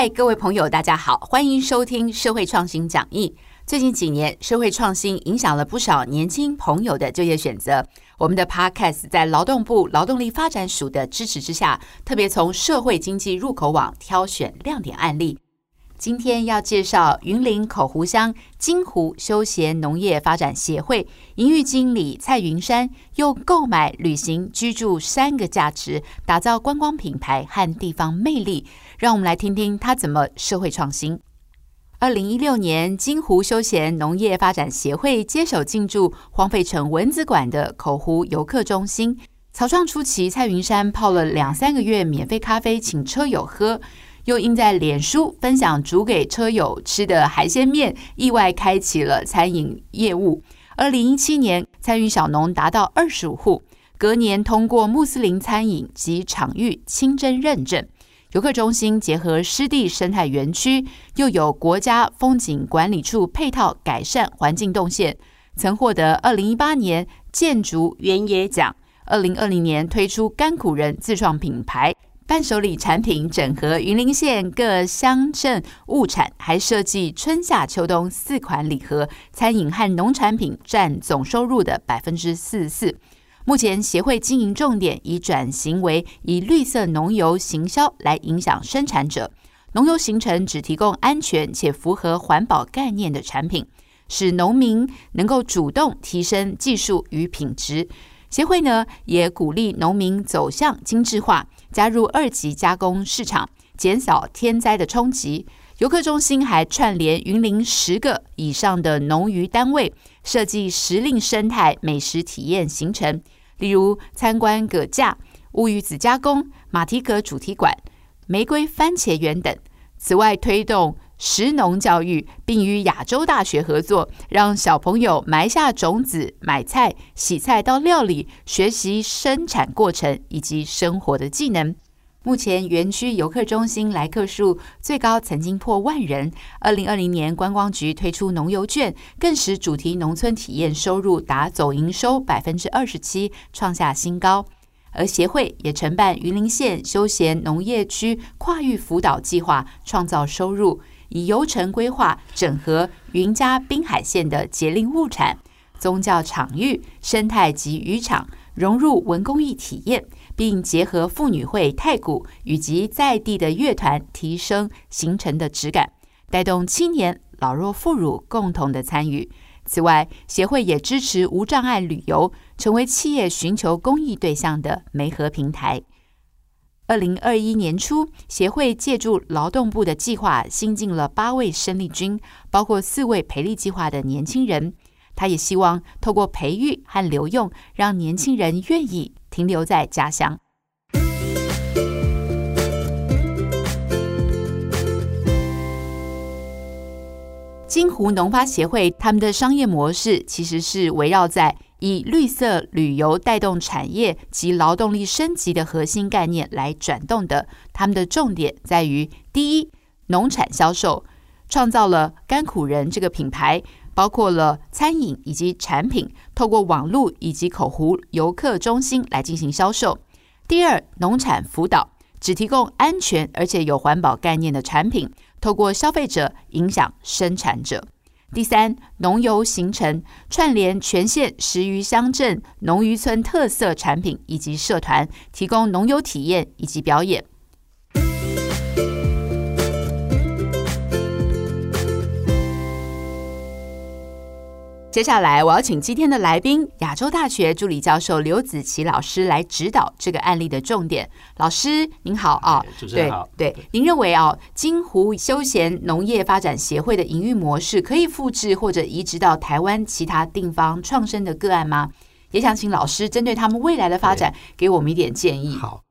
嗨，各位朋友，大家好，欢迎收听社会创新讲义。最近几年，社会创新影响了不少年轻朋友的就业选择。我们的 Podcast 在劳动部劳动力发展署的支持之下，特别从社会经济入口网挑选亮点案例。今天要介绍云林口湖乡金湖休闲农业发展协会营运经理蔡云山，用购买、旅行、居住三个价值，打造观光品牌和地方魅力。让我们来听听他怎么社会创新。二零一六年，金湖休闲农业发展协会接手进驻荒废成蚊子馆的口湖游客中心。草创初期，蔡云山泡了两三个月免费咖啡，请车友喝。又因在脸书分享煮给车友吃的海鲜面，意外开启了餐饮业务。二零一七年，参与小农达到二十五户，隔年通过穆斯林餐饮及场域清真认证。游客中心结合湿地生态园区，又有国家风景管理处配套改善环境动线，曾获得二零一八年建筑原野奖。二零二零年推出甘苦人自创品牌。伴手礼产品整合云林县各乡镇物产，还设计春夏秋冬四款礼盒。餐饮和农产品占总收入的百分之四十四。目前协会经营重点已转型为以绿色农油行销来影响生产者。农油形成只提供安全且符合环保概念的产品，使农民能够主动提升技术与品质。协会呢也鼓励农民走向精致化。加入二级加工市场，减少天灾的冲击。游客中心还串联云林十个以上的农渔单位，设计时令生态美食体验行程，例如参观葛架、乌鱼子加工、马蹄葛主题馆、玫瑰番茄园等。此外，推动食农教育，并与亚洲大学合作，让小朋友埋下种子，买菜、洗菜到料理，学习生产过程以及生活的技能。目前园区游客中心来客数最高曾经破万人。二零二零年，观光局推出农游券，更使主题农村体验收入达总营收百分之二十七，创下新高。而协会也承办云林县休闲农业区跨域辅导计划，创造收入。以游程规划整合云嘉滨海线的节令物产、宗教场域、生态及渔场，融入文工艺体验，并结合妇女会、太鼓以及在地的乐团，提升行程的质感，带动青年、老弱妇孺共同的参与。此外，协会也支持无障碍旅游，成为企业寻求公益对象的媒合平台。二零二一年初，协会借助劳动部的计划，新进了八位生力军，包括四位培力计划的年轻人。他也希望透过培育和留用，让年轻人愿意停留在家乡。金湖农发协会他们的商业模式其实是围绕在。以绿色旅游带动产业及劳动力升级的核心概念来转动的，他们的重点在于：第一，农产销售，创造了甘苦人这个品牌，包括了餐饮以及产品，透过网络以及口湖游客中心来进行销售；第二，农产辅导，只提供安全而且有环保概念的产品，透过消费者影响生产者。第三，农游行程串联全县十余乡镇农渔村特色产品以及社团，提供农游体验以及表演。接下来，我要请今天的来宾，亚洲大学助理教授刘子琪老师来指导这个案例的重点。老师您好啊，主持人好。对，您认为啊，金湖休闲农业发展协会的营运模式可以复制或者移植到台湾其他地方创生的个案吗？也想请老师针对他们未来的发展，给我们一点建议。好，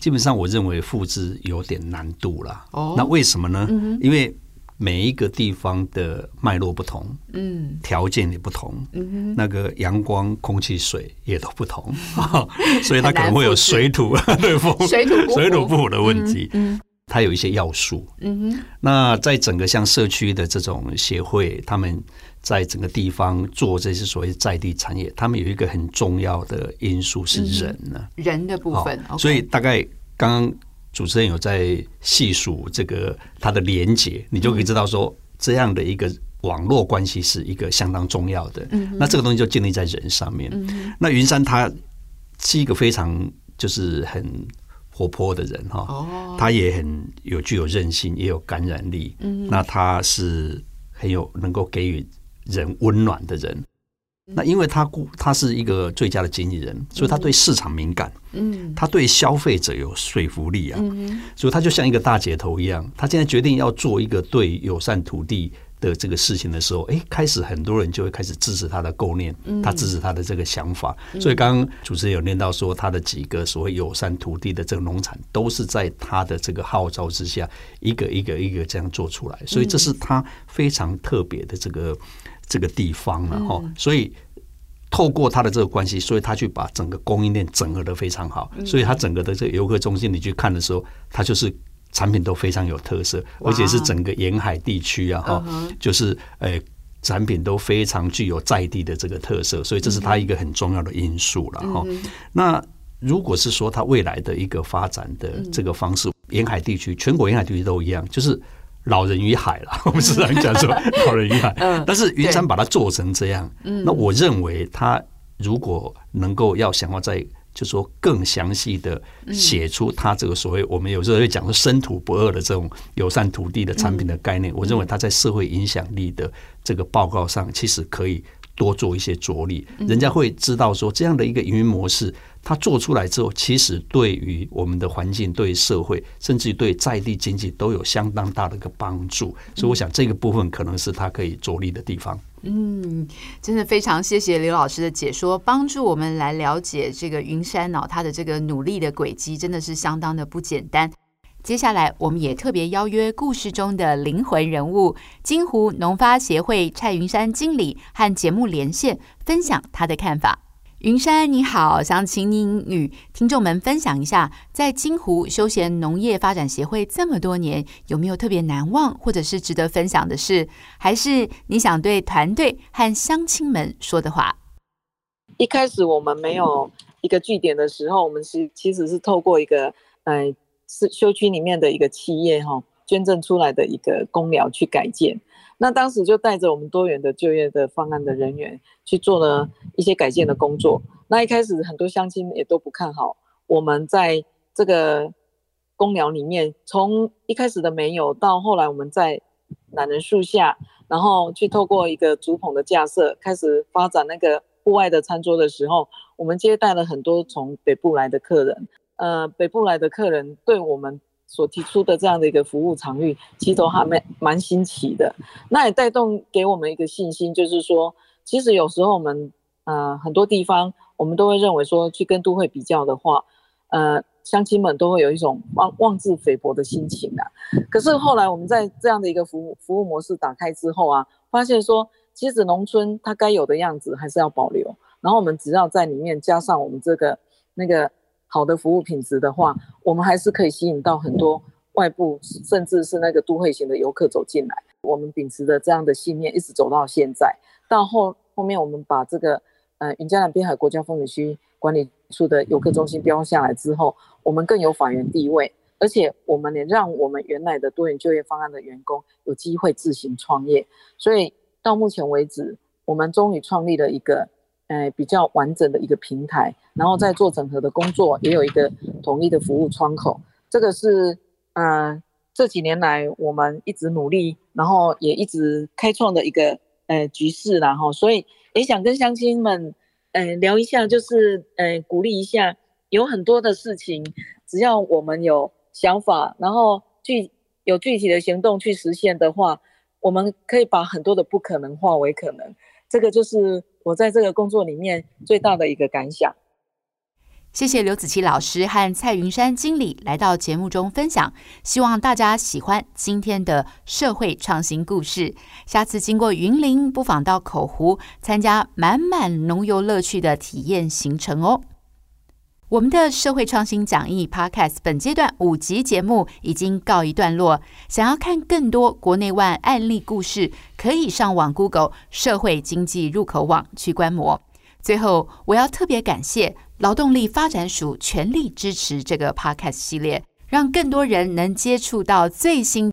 基本上我认为复制有点难度了。哦，那为什么呢？因为每一个地方的脉络不同，嗯，条件也不同，嗯那个阳光、空气、水也都不同，所以它可能会有水土 对风、水土水土不服的问题。嗯，它有一些要素。嗯哼，那在整个像社区的这种协会，他们在整个地方做这些所谓在地产业，他们有一个很重要的因素是人呢，人的部分。所以大概刚刚。主持人有在细数这个它的连接，你就可以知道说这样的一个网络关系是一个相当重要的。那这个东西就建立在人上面。那云山他是一个非常就是很活泼的人哈，他也很有具有韧性，也有感染力。那他是很有能够给予人温暖的人。那因为他顾他是一个最佳的经纪人，所以他对市场敏感，嗯，他对消费者有说服力啊，嗯所以他就像一个大姐头一样。他现在决定要做一个对友善土地的这个事情的时候，哎，开始很多人就会开始支持他的构念，他支持他的这个想法。所以刚刚主持人有念到说，他的几个所谓友善土地的这个农场，都是在他的这个号召之下，一个一个一个这样做出来。所以这是他非常特别的这个。这个地方了哈，所以透过他的这个关系，所以他去把整个供应链整合的非常好，所以他整个的这个游客中心你去看的时候，它就是产品都非常有特色，而且是整个沿海地区啊哈，就是呃产品都非常具有在地的这个特色，所以这是他一个很重要的因素了哈。那如果是说他未来的一个发展的这个方式，沿海地区全国沿海地区都一样，就是。老人与海了，我们时常讲说 老人与海。但是云山把它做成这样，那我认为他如果能够要想要在，就说更详细的写出他这个所谓我们有时候会讲说生土不二的这种友善土地的产品的概念，我认为他在社会影响力的这个报告上，其实可以多做一些着力，人家会知道说这样的一个营运模式。它做出来之后，其实对于我们的环境、对社会，甚至于对在地经济都有相当大的一个帮助。所以，我想这个部分可能是它可以着力的地方。嗯，真的非常谢谢刘老师的解说，帮助我们来了解这个云山脑它的这个努力的轨迹，真的是相当的不简单。接下来，我们也特别邀约故事中的灵魂人物——金湖农发协会蔡云山经理，和节目连线，分享他的看法。云山你好，想请您与听众们分享一下，在金湖休闲农业发展协会这么多年，有没有特别难忘或者是值得分享的事？还是你想对团队和乡亲们说的话？一开始我们没有一个据点的时候，我们是其实是透过一个呃是休区里面的一个企业哈捐赠出来的一个公寮去改建。那当时就带着我们多元的就业的方案的人员去做了一些改建的工作。那一开始很多乡亲也都不看好我们在这个公寮里面，从一开始的没有到后来我们在懒人树下，然后去透过一个竹棚的架设开始发展那个户外的餐桌的时候，我们接待了很多从北部来的客人。呃，北部来的客人对我们。所提出的这样的一个服务场域，其实都还蛮蛮新奇的。那也带动给我们一个信心，就是说，其实有时候我们呃很多地方，我们都会认为说，去跟都会比较的话，呃，乡亲们都会有一种妄妄自菲薄的心情啊。可是后来我们在这样的一个服务服务模式打开之后啊，发现说，其实农村它该有的样子还是要保留，然后我们只要在里面加上我们这个那个。好的服务品质的话，我们还是可以吸引到很多外部，甚至是那个都会型的游客走进来。我们秉持的这样的信念，一直走到现在。到后后面，我们把这个呃云嘉南滨海国家风景区管理处的游客中心标下来之后，我们更有法源地位，而且我们也让我们原来的多元就业方案的员工有机会自行创业。所以到目前为止，我们终于创立了一个。呃，比较完整的一个平台，然后再做整合的工作，也有一个统一的服务窗口。这个是，呃，这几年来我们一直努力，然后也一直开创的一个呃局势然后，所以也想跟乡亲们，呃，聊一下，就是呃，鼓励一下，有很多的事情，只要我们有想法，然后具有具体的行动去实现的话，我们可以把很多的不可能化为可能。这个就是我在这个工作里面最大的一个感想。谢谢刘子琪老师和蔡云山经理来到节目中分享，希望大家喜欢今天的社会创新故事。下次经过云林，不妨到口湖参加满满农游乐趣的体验行程哦。我们的社会创新讲义 Podcast 本阶段五集节目已经告一段落。想要看更多国内外案例故事，可以上网 Google 社会经济入口网去观摩。最后，我要特别感谢劳动力发展署全力支持这个 Podcast 系列。让更多人能接触到最新